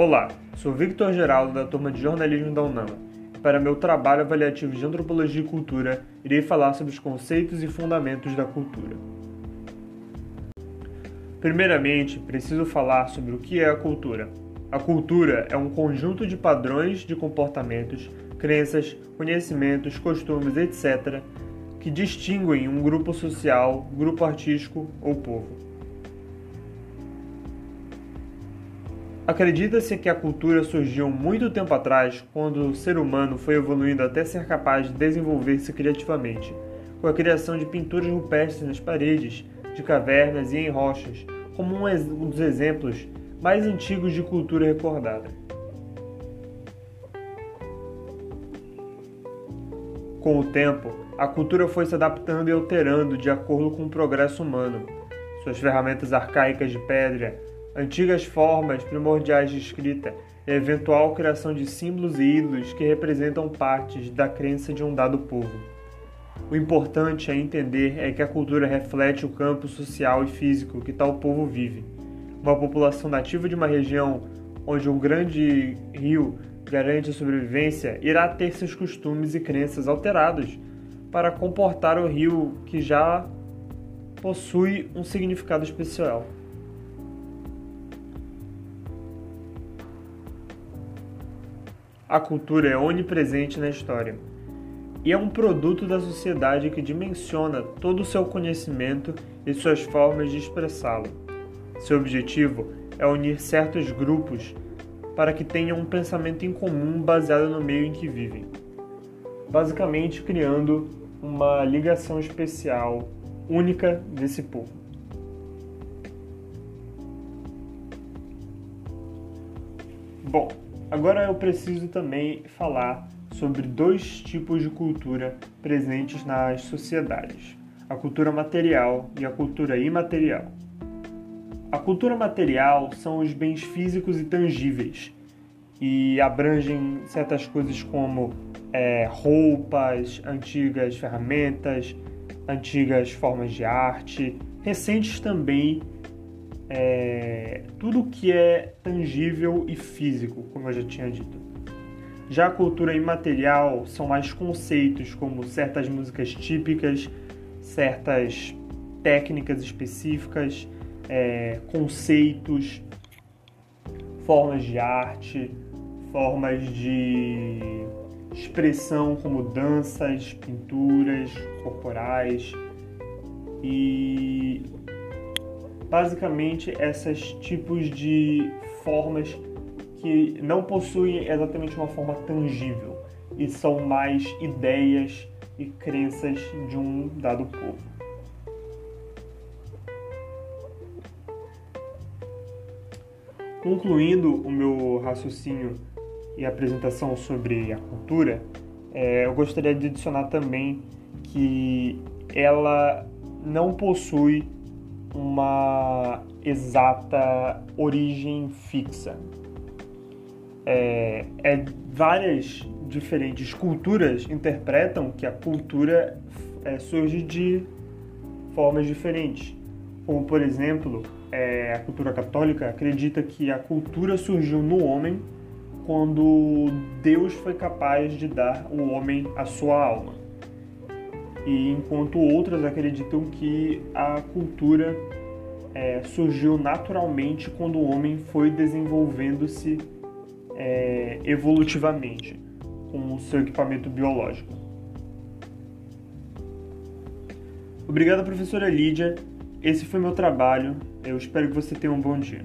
Olá, sou Victor Geraldo da turma de jornalismo da UNAMA. Para meu trabalho avaliativo de antropologia e cultura, irei falar sobre os conceitos e fundamentos da cultura. Primeiramente, preciso falar sobre o que é a cultura. A cultura é um conjunto de padrões de comportamentos, crenças, conhecimentos, costumes, etc., que distinguem um grupo social, grupo artístico ou povo. Acredita-se que a cultura surgiu muito tempo atrás, quando o ser humano foi evoluindo até ser capaz de desenvolver-se criativamente, com a criação de pinturas rupestres nas paredes, de cavernas e em rochas, como um dos exemplos mais antigos de cultura recordada. Com o tempo, a cultura foi se adaptando e alterando de acordo com o progresso humano. Suas ferramentas arcaicas de pedra, antigas formas primordiais de escrita e a eventual criação de símbolos e ídolos que representam partes da crença de um dado povo. O importante a entender é que a cultura reflete o campo social e físico que tal povo vive. Uma população nativa de uma região onde um grande rio garante a sobrevivência irá ter seus costumes e crenças alterados para comportar o rio que já possui um significado especial. A cultura é onipresente na história e é um produto da sociedade que dimensiona todo o seu conhecimento e suas formas de expressá-lo. Seu objetivo é unir certos grupos para que tenham um pensamento em comum baseado no meio em que vivem, basicamente criando uma ligação especial única desse povo. Bom, Agora eu preciso também falar sobre dois tipos de cultura presentes nas sociedades: a cultura material e a cultura imaterial. A cultura material são os bens físicos e tangíveis e abrangem certas coisas como é, roupas, antigas ferramentas, antigas formas de arte, recentes também é, tudo que é tangível e físico, como eu já tinha dito. Já a cultura imaterial são mais conceitos como certas músicas típicas, certas técnicas específicas, é, conceitos, formas de arte, formas de expressão como danças, pinturas corporais e basicamente esses tipos de formas que não possuem exatamente uma forma tangível e são mais ideias e crenças de um dado povo. Concluindo o meu raciocínio e apresentação sobre a cultura, é, eu gostaria de adicionar também que ela não possui uma exata origem fixa. É, é, várias diferentes culturas interpretam que a cultura é, surge de formas diferentes. Como, por exemplo, é, a cultura católica acredita que a cultura surgiu no homem quando Deus foi capaz de dar ao homem a sua alma e enquanto outras acreditam que a cultura é, surgiu naturalmente quando o homem foi desenvolvendo-se é, evolutivamente com o seu equipamento biológico. Obrigado, professora Lídia. Esse foi meu trabalho. Eu espero que você tenha um bom dia.